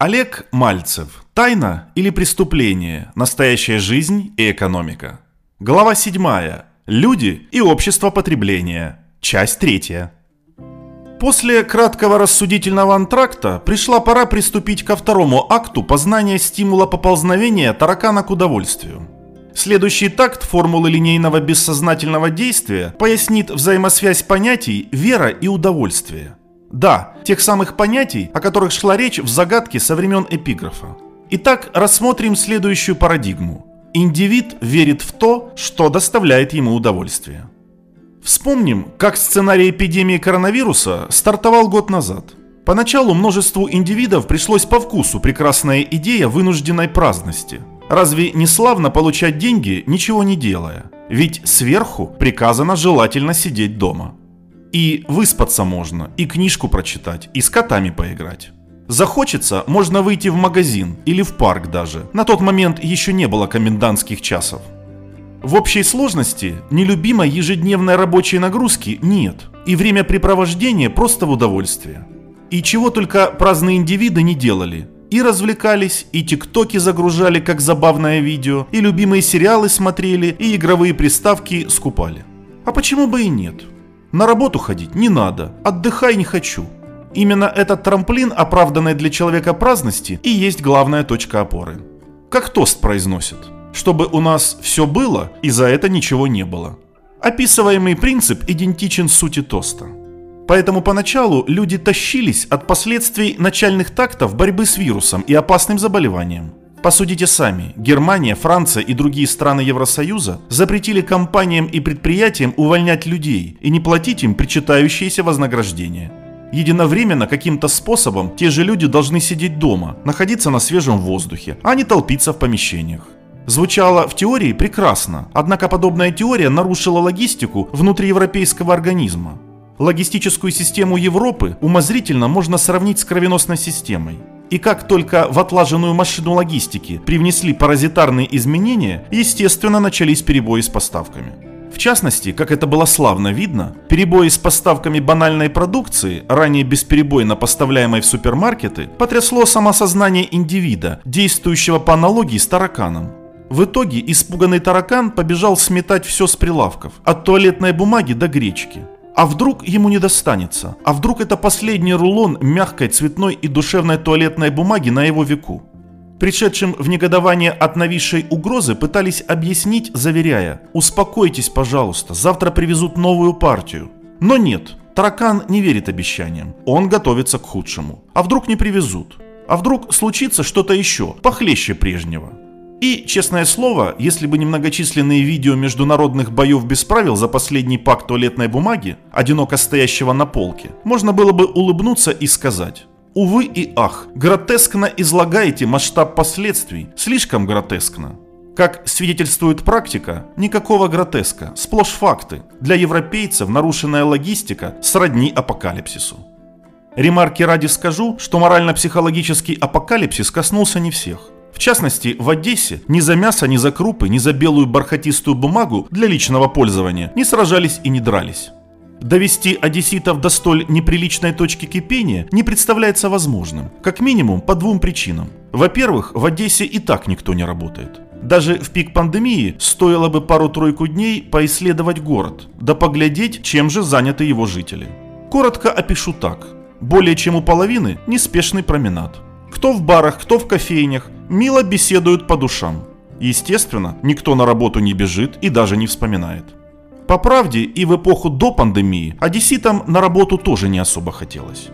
Олег Мальцев. Тайна или преступление? Настоящая жизнь и экономика. Глава 7. Люди и общество потребления. Часть 3. После краткого рассудительного антракта пришла пора приступить ко второму акту познания стимула поползновения таракана к удовольствию. Следующий такт формулы линейного бессознательного действия пояснит взаимосвязь понятий «вера» и «удовольствие». Да, тех самых понятий, о которых шла речь в загадке со времен эпиграфа. Итак, рассмотрим следующую парадигму. Индивид верит в то, что доставляет ему удовольствие. Вспомним, как сценарий эпидемии коронавируса стартовал год назад. Поначалу множеству индивидов пришлось по вкусу прекрасная идея вынужденной праздности. Разве не славно получать деньги, ничего не делая? Ведь сверху приказано желательно сидеть дома. И выспаться можно, и книжку прочитать, и с котами поиграть. Захочется, можно выйти в магазин или в парк даже. На тот момент еще не было комендантских часов. В общей сложности нелюбимой ежедневной рабочей нагрузки нет. И времяпрепровождение просто в удовольствие. И чего только праздные индивиды не делали. И развлекались, и тиктоки загружали как забавное видео, и любимые сериалы смотрели, и игровые приставки скупали. А почему бы и нет? На работу ходить не надо, отдыхай не хочу. Именно этот трамплин, оправданный для человека праздности, и есть главная точка опоры. Как тост произносит. Чтобы у нас все было, и за это ничего не было. Описываемый принцип идентичен сути тоста. Поэтому поначалу люди тащились от последствий начальных тактов борьбы с вирусом и опасным заболеванием. Посудите сами, Германия, Франция и другие страны Евросоюза запретили компаниям и предприятиям увольнять людей и не платить им причитающиеся вознаграждения. Единовременно каким-то способом те же люди должны сидеть дома, находиться на свежем воздухе, а не толпиться в помещениях. Звучало в теории прекрасно, однако подобная теория нарушила логистику внутриевропейского организма. Логистическую систему Европы умозрительно можно сравнить с кровеносной системой. И как только в отлаженную машину логистики привнесли паразитарные изменения, естественно начались перебои с поставками. В частности, как это было славно видно, перебои с поставками банальной продукции, ранее бесперебойно поставляемой в супермаркеты, потрясло самосознание индивида, действующего по аналогии с тараканом. В итоге испуганный таракан побежал сметать все с прилавков, от туалетной бумаги до гречки. А вдруг ему не достанется? А вдруг это последний рулон мягкой, цветной и душевной туалетной бумаги на его веку? Пришедшим в негодование от нависшей угрозы пытались объяснить, заверяя «Успокойтесь, пожалуйста, завтра привезут новую партию». Но нет, таракан не верит обещаниям, он готовится к худшему. А вдруг не привезут? А вдруг случится что-то еще, похлеще прежнего? И, честное слово, если бы не многочисленные видео международных боев без правил за последний пак туалетной бумаги, одиноко стоящего на полке, можно было бы улыбнуться и сказать Увы и ах, гротескно излагаете масштаб последствий, слишком гротескно. Как свидетельствует практика, никакого гротеска, сплошь факты. Для европейцев нарушенная логистика сродни апокалипсису. Ремарки ради скажу, что морально-психологический апокалипсис коснулся не всех. В частности, в Одессе ни за мясо, ни за крупы, ни за белую бархатистую бумагу для личного пользования не сражались и не дрались. Довести одесситов до столь неприличной точки кипения не представляется возможным, как минимум по двум причинам. Во-первых, в Одессе и так никто не работает. Даже в пик пандемии стоило бы пару-тройку дней поисследовать город, да поглядеть, чем же заняты его жители. Коротко опишу так. Более чем у половины неспешный променад. Кто в барах, кто в кофейнях, мило беседуют по душам. Естественно, никто на работу не бежит и даже не вспоминает. По правде, и в эпоху до пандемии одесситам на работу тоже не особо хотелось.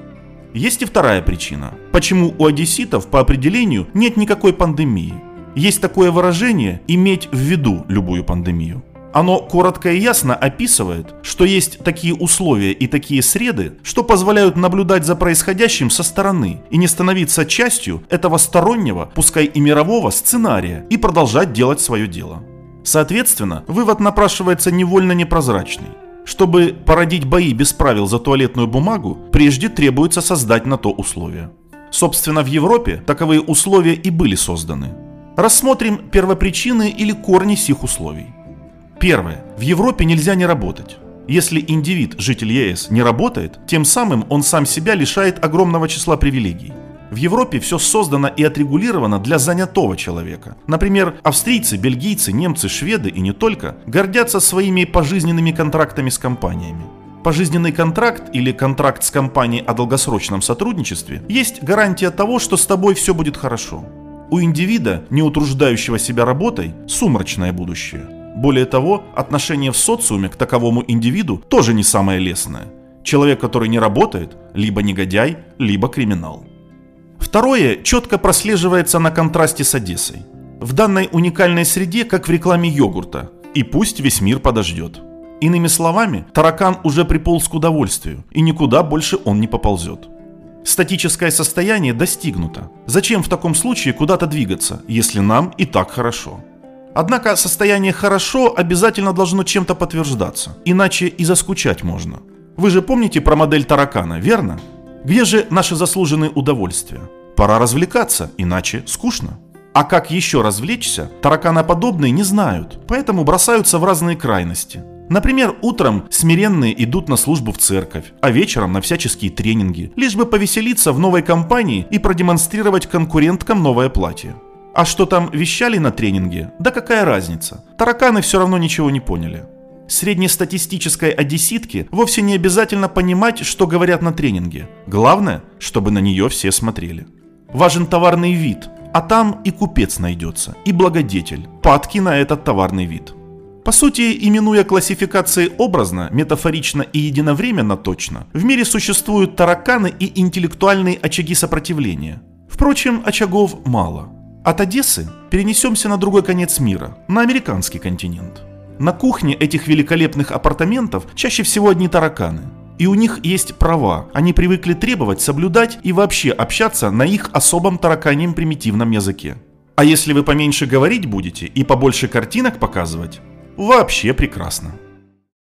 Есть и вторая причина, почему у одесситов по определению нет никакой пандемии. Есть такое выражение «иметь в виду любую пандемию». Оно коротко и ясно описывает, что есть такие условия и такие среды, что позволяют наблюдать за происходящим со стороны и не становиться частью этого стороннего, пускай и мирового сценария, и продолжать делать свое дело. Соответственно, вывод напрашивается невольно непрозрачный. Чтобы породить бои без правил за туалетную бумагу, прежде требуется создать на то условия. Собственно, в Европе таковые условия и были созданы. Рассмотрим первопричины или корни сих условий. Первое. В Европе нельзя не работать. Если индивид, житель ЕС, не работает, тем самым он сам себя лишает огромного числа привилегий. В Европе все создано и отрегулировано для занятого человека. Например, австрийцы, бельгийцы, немцы, шведы и не только гордятся своими пожизненными контрактами с компаниями. Пожизненный контракт или контракт с компанией о долгосрочном сотрудничестве есть гарантия того, что с тобой все будет хорошо. У индивида, не утруждающего себя работой, сумрачное будущее. Более того, отношение в социуме к таковому индивиду тоже не самое лестное. Человек, который не работает, либо негодяй, либо криминал. Второе четко прослеживается на контрасте с Одессой. В данной уникальной среде, как в рекламе йогурта. И пусть весь мир подождет. Иными словами, таракан уже приполз к удовольствию, и никуда больше он не поползет. Статическое состояние достигнуто. Зачем в таком случае куда-то двигаться, если нам и так хорошо? Однако состояние «хорошо» обязательно должно чем-то подтверждаться, иначе и заскучать можно. Вы же помните про модель таракана, верно? Где же наши заслуженные удовольствия? Пора развлекаться, иначе скучно. А как еще развлечься, тараканоподобные не знают, поэтому бросаются в разные крайности. Например, утром смиренные идут на службу в церковь, а вечером на всяческие тренинги, лишь бы повеселиться в новой компании и продемонстрировать конкуренткам новое платье. А что там вещали на тренинге? Да какая разница? Тараканы все равно ничего не поняли. Среднестатистической одесситке вовсе не обязательно понимать, что говорят на тренинге. Главное, чтобы на нее все смотрели. Важен товарный вид, а там и купец найдется, и благодетель, падки на этот товарный вид. По сути, именуя классификации образно, метафорично и единовременно точно, в мире существуют тараканы и интеллектуальные очаги сопротивления. Впрочем, очагов мало. От Одессы перенесемся на другой конец мира, на американский континент. На кухне этих великолепных апартаментов чаще всего одни тараканы. И у них есть права. Они привыкли требовать, соблюдать и вообще общаться на их особом тараканьем примитивном языке. А если вы поменьше говорить будете и побольше картинок показывать, вообще прекрасно.